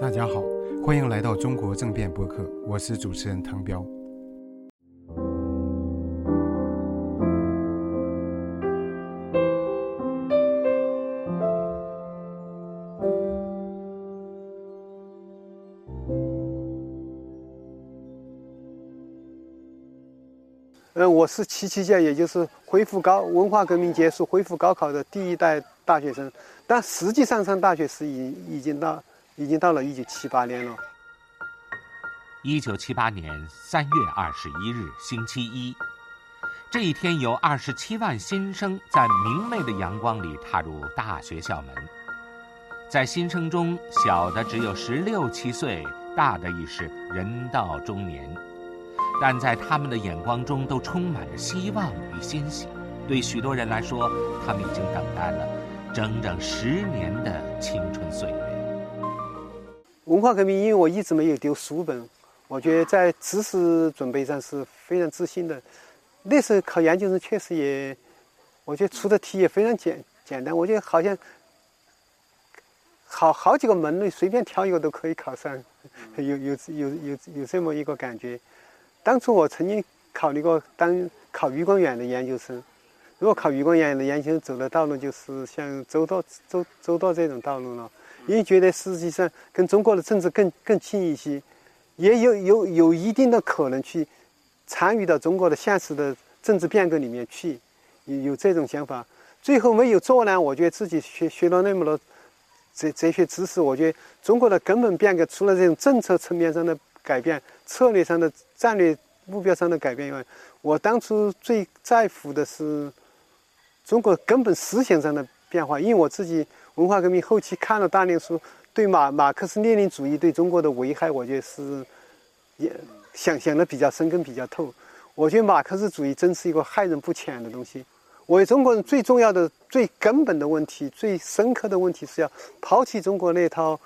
大家好，欢迎来到中国政变播客，我是主持人唐彪。嗯，我是七七届，也就是恢复高文化革命结束、恢复高考的第一代大学生，但实际上上大学是已已经到已经到了一九七八年了。一九七八年三月二十一日，星期一，这一天有二十七万新生在明媚的阳光里踏入大学校门，在新生中，小的只有十六七岁，大的已是人到中年。但在他们的眼光中都充满着希望与欣喜。对许多人来说，他们已经等待了整整十年的青春岁月。文化革命，因为我一直没有丢书本，我觉得在知识准备上是非常自信的。那时候考研究生确实也，我觉得出的题也非常简简单。我觉得好像好好几个门类随便挑一个都可以考上，有有有有有这么一个感觉。当初我曾经考虑过当考余光远的研究生，如果考余光远的研究生，走的道路就是像周道周周道这种道路了，因为觉得实际上跟中国的政治更更近一些，也有有有一定的可能去参与到中国的现实的政治变革里面去，有有这种想法。最后没有做呢，我觉得自己学学了那么多哲哲学知识，我觉得中国的根本变革除了这种政策层面上的。改变策略上的战略目标上的改变以外，我当初最在乎的是中国根本思想上的变化。因为我自己文化革命后期看了大量书，对马马克思列宁主义对中国的危害，我觉得是也想想的比较深根比较透。我觉得马克思主义真是一个害人不浅的东西。我为中国人最重要的、最根本的问题、最深刻的问题是要抛弃中国那套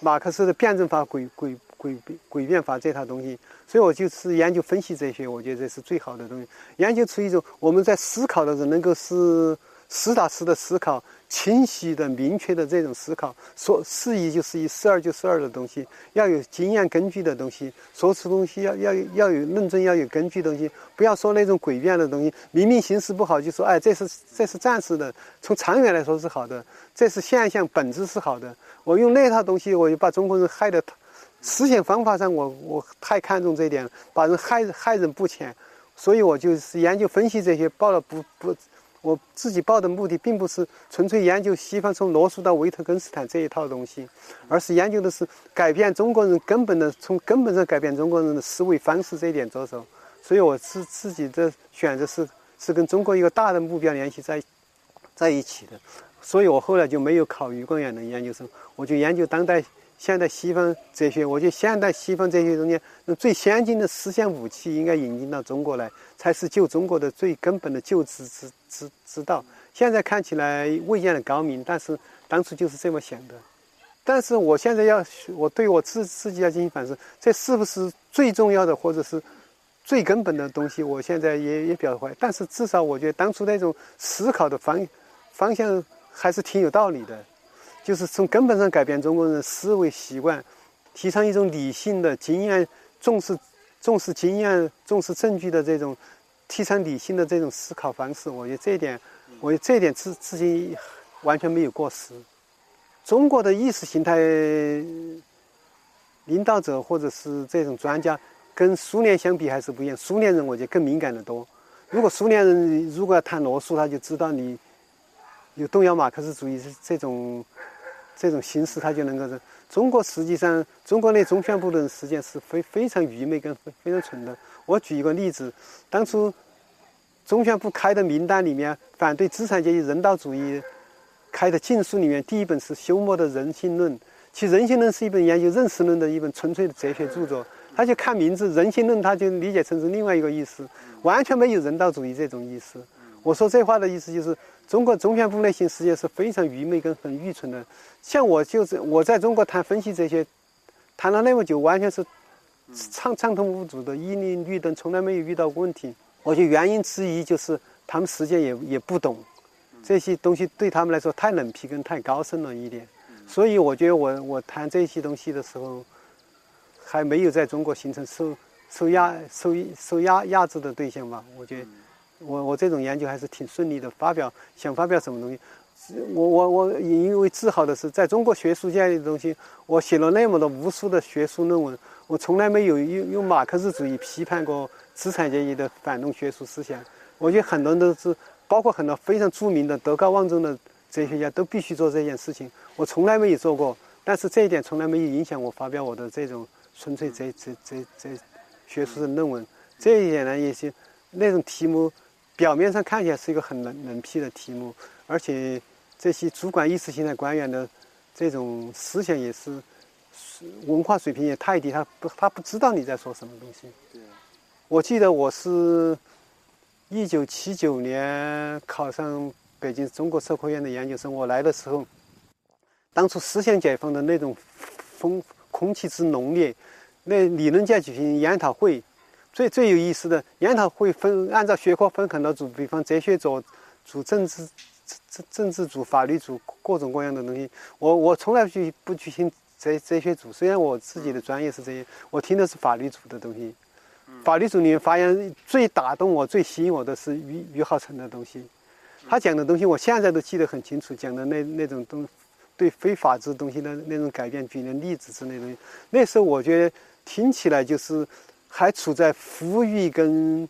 马克思的辩证法诡诡。诡诡辩法这套东西，所以我就是研究分析这些，我觉得这是最好的东西。研究出一种我们在思考的时候能够是实打实的思考、清晰的、明确的这种思考。说是一就是一，是二就是二的东西，要有经验根据的东西。说出东西要要要有论证，要有根据的东西，不要说那种诡辩的东西。明明形势不好，就说哎，这是这是暂时的，从长远来说是好的，这是现象，本质是好的。我用那套东西，我就把中国人害得。思想方法上，我我太看重这一点了，把人害害人不浅，所以我就是研究分析这些，报了不不，我自己报的目的并不是纯粹研究西方从罗素到维特根斯坦这一套东西，而是研究的是改变中国人根本的，从根本上改变中国人的思维方式这一点着手，所以我自自己的选择是是跟中国一个大的目标联系在在一起的，所以我后来就没有考余光远的研究生，我就研究当代。现代西方哲学，我觉得现代西方哲学中间，最先进的思想武器应该引进到中国来，才是救中国的最根本的救治之之之道。现在看起来未见得高明，但是当初就是这么想的。但是我现在要，我对我自自己要进行反思，这是不是最重要的，或者是最根本的东西？我现在也也表怀。但是至少我觉得当初那种思考的方方向还是挺有道理的。就是从根本上改变中国人思维习惯，提倡一种理性的经验重视、重视经验、重视证据的这种，提倡理性的这种思考方式。我觉得这一点，我觉得这一点至至今完全没有过时。中国的意识形态领导者或者是这种专家，跟苏联相比还是不一样。苏联人我觉得更敏感的多。如果苏联人如果要谈罗素，他就知道你有动摇马克思主义这种。这种形式，他就能够是。中国实际上，中国那中宣部的实际上是非非常愚昧跟非常蠢的。我举一个例子，当初中宣部开的名单里面，反对资产阶级人道主义开的禁书里面，第一本是休谟的《人性论》。其实《人性论》是一本研究认识论的一本纯粹的哲学著作。他就看名字《人性论》，他就理解成是另外一个意思，完全没有人道主义这种意思。我说这话的意思就是。中国中宣部内心世界是非常愚昧跟很愚蠢的，像我就是我在中国谈分析这些，谈了那么久，完全是畅畅通无阻的，一粒绿灯，从来没有遇到过问题。我觉得原因之一就是他们实际也也不懂这些东西，对他们来说太冷僻跟太高深了一点。所以我觉得我我谈这些东西的时候，还没有在中国形成受受压受受压压制的对象吧？我觉得我我这种研究还是挺顺利的。发表想发表什么东西，我我我因为自豪的是，在中国学术界的东西，我写了那么多无数的学术论文，我从来没有用用马克思主义批判过资产阶级的反动学术思想。我觉得很多人都是，包括很多非常著名的德高望重的哲学家都必须做这件事情。我从来没有做过，但是这一点从来没有影响我发表我的这种纯粹这这这这学术的论文。这一点呢，也是那种题目，表面上看起来是一个很冷冷僻的题目，而且这些主管意识形态官员的这种思想也是文化水平也太低，他不他不知道你在说什么东西。对，我记得我是。一九七九年考上北京中国社科院的研究生，我来的时候，当初思想解放的那种风空气之浓烈，那理论界举行研讨会，最最有意思的研讨会分按照学科分很多组，比方哲学组、组政治政政治组、法律组，各种各样的东西。我我从来不不去听哲哲学组，虽然我自己的专业是这些，我听的是法律组的东西。法律组里面发言最打动我、最吸引我的是于于浩成的东西，他讲的东西我现在都记得很清楚，讲的那那种东对非法治东西的那种改变，举的例子之类的东西，那时候我觉得听起来就是还处在呼吁跟。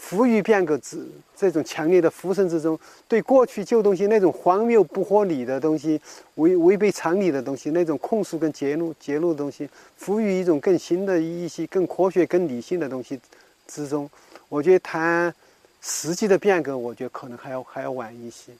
富裕变革之这种强烈的呼声之中，对过去旧东西那种荒谬不合理的东西、违违背常理的东西，那种控诉跟揭露揭露的东西，赋予一种更新的一些更科学、更理性的东西之中，我觉得谈实际的变革，我觉得可能还要还要晚一些。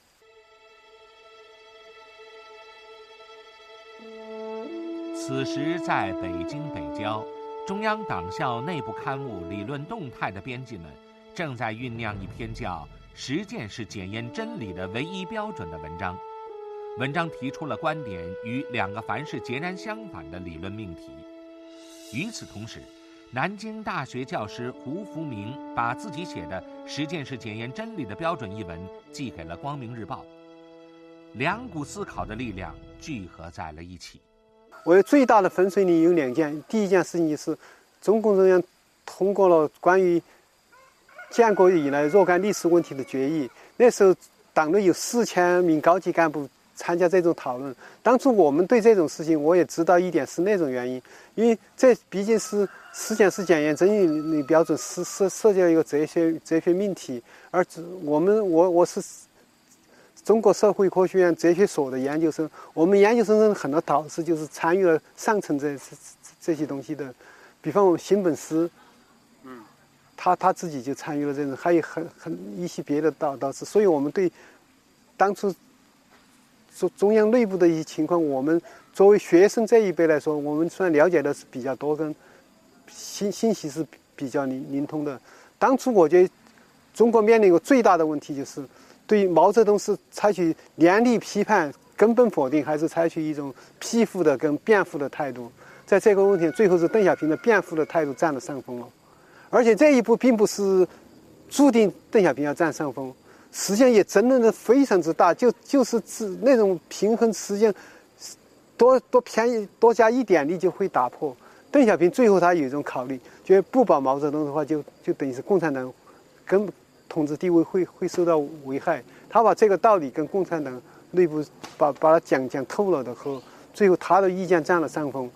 此时，在北京北郊，中央党校内部刊物《理论动态》的编辑们。正在酝酿一篇叫“实践是检验真理的唯一标准”的文章。文章提出了观点与两个凡是截然相反的理论命题。与此同时，南京大学教师胡福明把自己写的《实践是检验真理的标准》一文寄给了《光明日报》。两股思考的力量聚合在了一起。我最大的分水岭有两件。第一件事情是，中共中央通过了关于。建国以来若干历史问题的决议，那时候党内有四千名高级干部参加这种讨论。当初我们对这种事情，我也知道一点是那种原因，因为这毕竟是实践是检验真理的标准，是涉涉及到一个哲学哲学命题。而我们我我是中国社会科学院哲学所的研究生，我们研究生中很多导师就是参与了上层这这这些东西的，比方我们新本师。他他自己就参与了这种，还有很很一些别的导导师，所以我们对当初中中央内部的一些情况，我们作为学生这一辈来说，我们虽然了解的是比较多，跟信信息是比较灵灵通的。当初我觉得中国面临一个最大的问题，就是对毛泽东是采取严厉批判、根本否定，还是采取一种批复的跟辩护的态度？在这个问题，最后是邓小平的辩护的态度占了上风了。而且这一步并不是注定邓小平要占上风，实际上也争论的非常之大，就就是指那种平衡，实际上多多便宜多加一点力就会打破。邓小平最后他有一种考虑，觉得不保毛泽东的话，就就等于是共产党跟统治地位会会受到危害。他把这个道理跟共产党内部把把它讲讲透了的后，最后他的意见占了上风。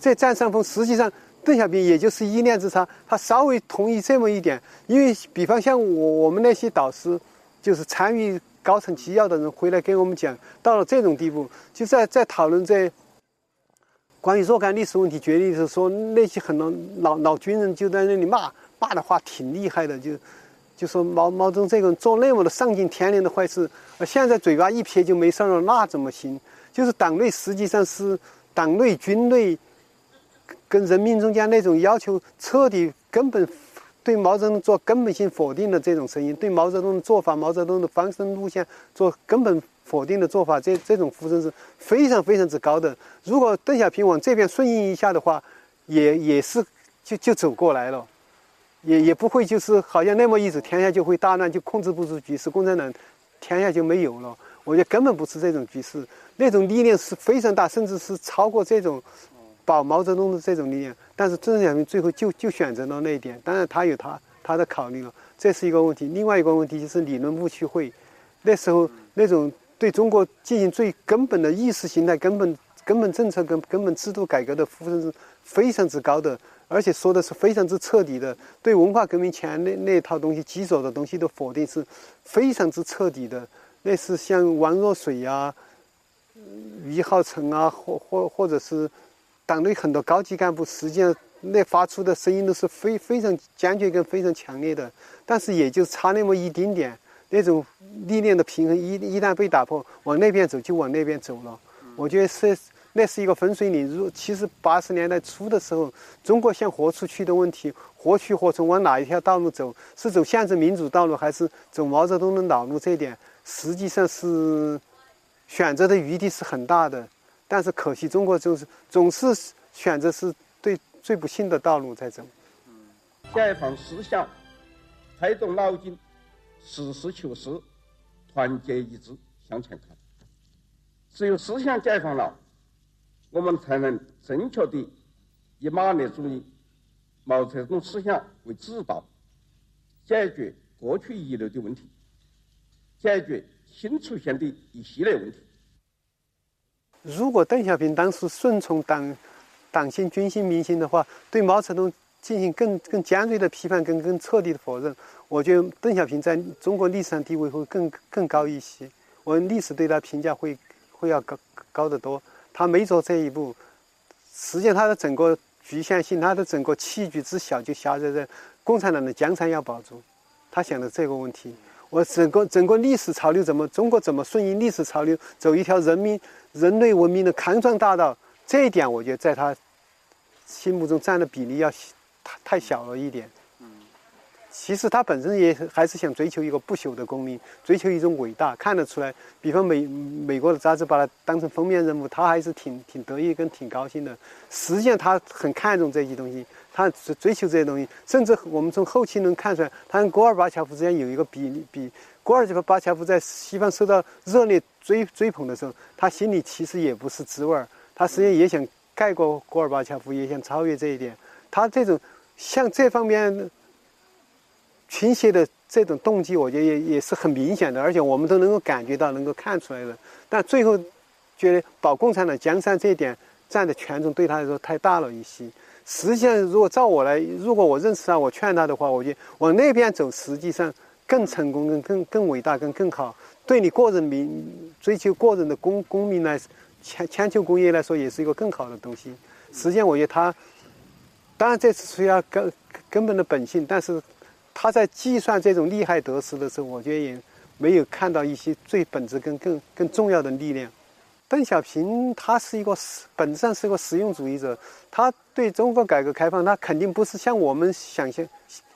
这占上风，实际上。邓小平也就是一念之差，他稍微同意这么一点，因为比方像我我们那些导师，就是参与高层机要的人回来跟我们讲，到了这种地步，就在在讨论这关于若干历史问题决议的时候，说那些很多老老军人就在那里骂骂的话挺厉害的，就就说毛毛泽东这个人做那么多丧尽天良的坏事，现在嘴巴一撇就没事了，那怎么行？就是党内实际上是党内军内。跟人民中间那种要求彻底根本对毛泽东做根本性否定的这种声音，对毛泽东的做法、毛泽东的方针路线做根本否定的做法，这这种呼声是非常非常之高的。如果邓小平往这边顺应一下的话，也也是就就走过来了，也也不会就是好像那么一走，天下就会大乱，就控制不住局势，共产党天下就没有了。我觉得根本不是这种局势，那种力量是非常大，甚至是超过这种保毛泽东的这种力量。但是邓小平最后就就选择了那一点，当然他有他他的考虑了，这是一个问题。另外一个问题就是理论误区会，那时候那种对中国进行最根本的意识形态、根本根本政策、根根本制度改革的呼声是非常之高的。而且说的是非常之彻底的，对文化革命前那那套东西基础的东西的否定是非常之彻底的。那是像王若水呀、于浩成啊，或或或者是党内很多高级干部，实际上那发出的声音都是非非常坚决跟非常强烈的。但是也就差那么一丁点，那种力量的平衡一一旦被打破，往那边走就往那边走了。我觉得是。那是一个分水岭。如其实八十年代初的时候，中国想活出去的问题，活去活从往哪一条道路走？是走宪政民主道路，还是走毛泽东的老路？这一点实际上是选择的余地是很大的。但是可惜，中国就是总是选择是对最不幸的道路在走。解放思想，开动脑筋，实事求是，团结一致向前看。只有思想解放了。我们才能正确的以马列主义、毛泽东思想为指导，解决过去遗留的问题，解决新出现的一系列问题。如果邓小平当时顺从党党性、军心、民心的话，对毛泽东进行更更尖锐的批判、跟更彻底的否认，我觉得邓小平在中国历史上地位会更更高一些。我历史对他评价会会要高高得多。他没走这一步，实际上他的整个局限性，他的整个器具之小，就狭窄在共产党的江山要保住。他想的这个问题，我整个整个历史潮流怎么，中国怎么顺应历史潮流，走一条人民人类文明的康庄大道，这一点我觉得在他心目中占的比例要太太小了一点。其实他本身也还是想追求一个不朽的功名，追求一种伟大，看得出来。比方美美国的杂志把他当成封面人物，他还是挺挺得意跟挺高兴的。实际上他很看重这些东西，他追求这些东西。甚至我们从后期能看出来，他跟戈尔巴乔夫之间有一个比比。戈尔巴乔夫在西方受到热烈追追捧的时候，他心里其实也不是滋味儿。他实际上也想盖过戈尔巴乔夫，也想超越这一点。他这种像这方面。倾斜的这种动机，我觉得也也是很明显的，而且我们都能够感觉到、能够看出来的。但最后，觉得保共产党江山这一点占的权重对他来说太大了一些。实际上，如果照我来，如果我认识他，我劝他的话，我觉得往那边走，实际上更成功、更更更伟大、更更好。对你个人民追求个人的公公民来，千千秋功业来说，也是一个更好的东西。实际上，我觉得他，当然这是属于根根本的本性，但是。他在计算这种利害得失的时候，我觉得也没有看到一些最本质跟更更重要的力量。邓小平他是一个实本质上是一个实用主义者，他对中国改革开放，他肯定不是像我们想象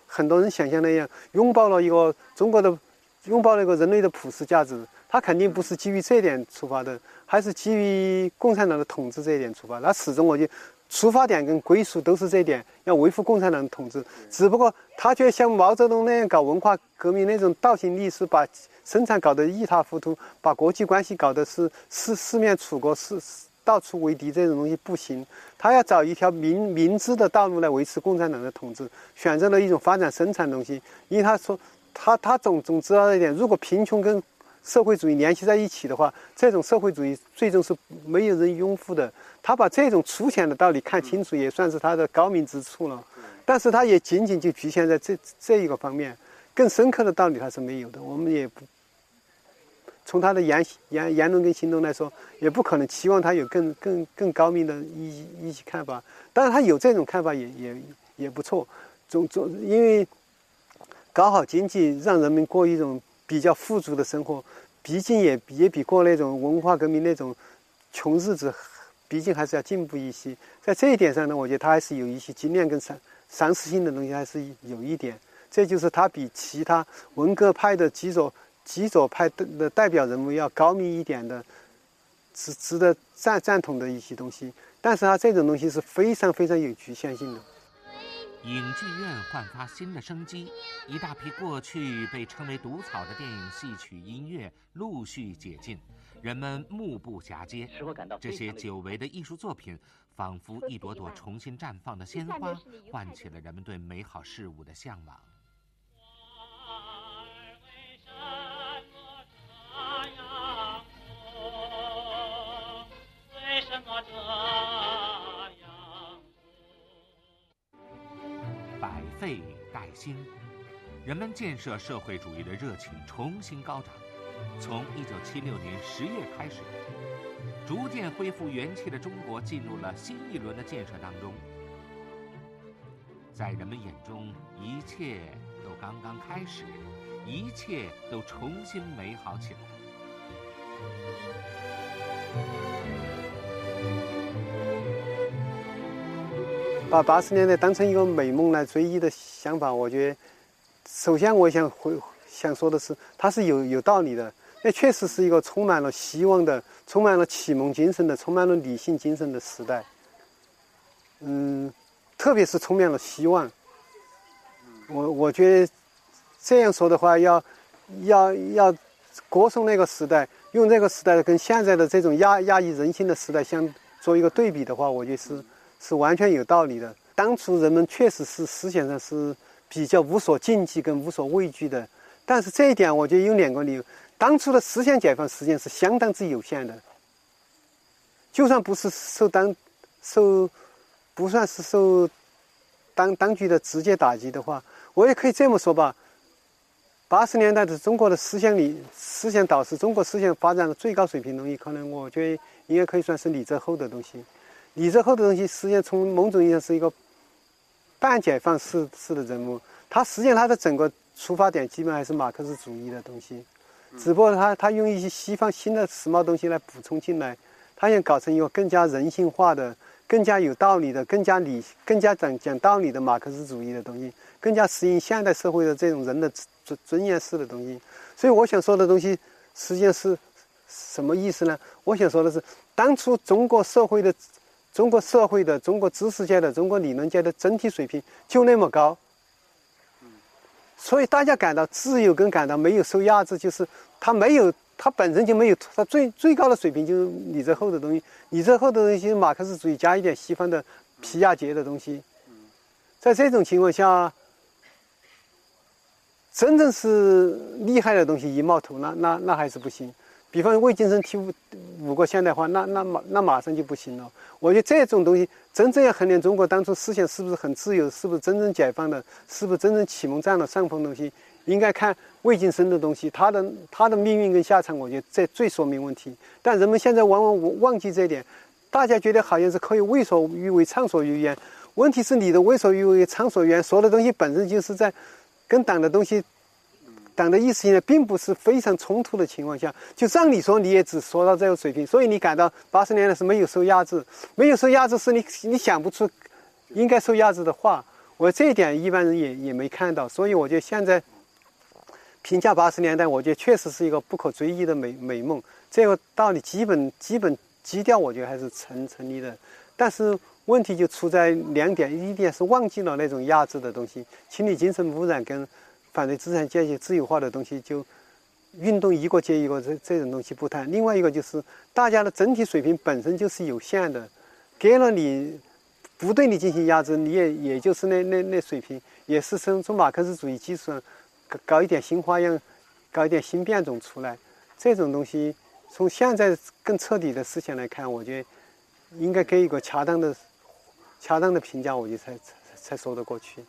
很多人想象那样拥抱了一个中国的拥抱了一个人类的普世价值，他肯定不是基于这点出发的，还是基于共产党的统治这一点出发。他始终我就。出发点跟归属都是这点，要维护共产党统治。只不过他却像毛泽东那样搞文化革命那种倒行逆施，把生产搞得一塌糊涂，把国际关系搞得是四四面楚歌，是到处为敌，这种东西不行。他要找一条明明知的道路来维持共产党的统治，选择了一种发展生产东西。因为他说，他他总总知道一点，如果贫穷跟社会主义联系在一起的话，这种社会主义最终是没有人拥护的。他把这种粗浅的道理看清楚，也算是他的高明之处了。但是他也仅仅就局限在这这一个方面，更深刻的道理他是没有的。我们也不从他的言言言论跟行动来说，也不可能期望他有更更更高明的一一些看法。当然，他有这种看法也也也不错。总总因为搞好经济，让人民过一种比较富足的生活，毕竟也也比过那种文化革命那种穷日子。毕竟还是要进步一些，在这一点上呢，我觉得他还是有一些经验跟常常识性的东西，还是有一点。这就是他比其他文革派的极左极左派的代表人物要高明一点的，值值得赞赞同的一些东西。但是他这种东西是非常非常有局限性的。影剧院焕发新的生机，一大批过去被称为“毒草”的电影、戏曲、音乐陆续解禁，人们目不暇接。这些久违的艺术作品，仿佛一朵朵重新绽放的鲜花，唤起了人们对美好事物的向往。新，人们建设社会主义的热情重新高涨。从1976年10月开始，逐渐恢复元气的中国进入了新一轮的建设当中。在人们眼中，一切都刚刚开始，一切都重新美好起来。把八十年代当成一个美梦来追忆的想法，我觉得，首先我想回想说的是，它是有有道理的。那确实是一个充满了希望的、充满了启蒙精神的、充满了理性精神的时代。嗯，特别是充满了希望。我我觉得这样说的话，要要要歌颂那个时代，用这个时代跟现在的这种压压抑人心的时代相做一个对比的话，我觉得是。是完全有道理的。当初人们确实是思想上是比较无所禁忌跟无所畏惧的，但是这一点我觉得有两个理由：当初的思想解放实际上是相当之有限的。就算不是受当受不算是受当当局的直接打击的话，我也可以这么说吧。八十年代的中国的思想里，思想导致中国思想发展的最高水平东西，可能我觉得应该可以算是李泽厚的东西。李泽厚的东西，实际上从某种意义上是一个半解放式式的人物。他实际上他的整个出发点基本还是马克思主义的东西，只不过他他用一些西方新的时髦东西来补充进来，他想搞成一个更加人性化的、更加有道理的、更加理、更加讲讲道理的马克思主义的东西，更加适应现代社会的这种人的尊尊严式的东西。所以我想说的东西，实际上是什么意思呢？我想说的是，当初中国社会的。中国社会的、中国知识界的、中国理论界的整体水平就那么高，所以大家感到自由跟感到没有受压制，就是他没有，他本身就没有，他最最高的水平就是李泽厚的东西，李泽厚的东西马克思主义加一点西方的皮亚杰的东西，在这种情况下，真正是厉害的东西一冒头，那那那还是不行。比方魏晋生提五五个现代化，那那马那马上就不行了。我觉得这种东西真正要衡量中国当初思想是不是很自由，是不是真正解放的，是不是真正启蒙占了上风东西，应该看魏晋生的东西，他的他的命运跟下场，我觉得这最说明问题。但人们现在往往忘记这一点，大家觉得好像是可以为所欲为、畅所欲言。问题是你的为所欲为、畅所欲言，说的东西本身就是在跟党的东西。党的意识形态并不是非常冲突的情况下，就让你说你也只说到这个水平，所以你感到八十年代是没有受压制，没有受压制是你你想不出应该受压制的话。我这一点一般人也也没看到，所以我觉得现在评价八十年代，我觉得确实是一个不可追忆的美美梦。这个道理基本基本基调，我觉得还是成成立的。但是问题就出在两点，一点是忘记了那种压制的东西，清理精神污染跟。反对资产阶级自由化的东西，就运动一个接一个，这这种东西不谈。另外一个就是大家的整体水平本身就是有限的，给了你不对你进行压制，你也也就是那那那水平，也是从从马克思主义基础上搞搞一点新花样，搞一点新变种出来。这种东西从现在更彻底的思想来看，我觉得应该给一个恰当的恰当的评价，我觉得才。才说得过去，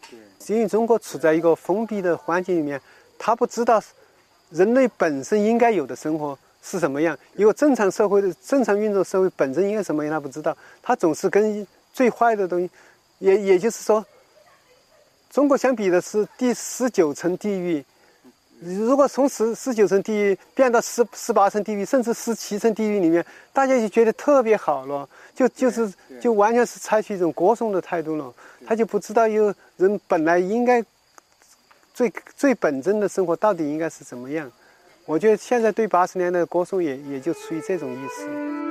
因为中国处在一个封闭的环境里面，他不知道人类本身应该有的生活是什么样，一个正常社会的正常运作社会本身应该什么样，他不知道，他总是跟最坏的东西，也也就是说，中国相比的是第十九层地狱。如果从十十九层地狱变到十十八层地狱，甚至十七层地狱里面，大家就觉得特别好了，就就是就完全是采取一种歌颂的态度了。他就不知道有人本来应该最最本真的生活到底应该是怎么样。我觉得现在对八十年代的歌颂也也就出于这种意思。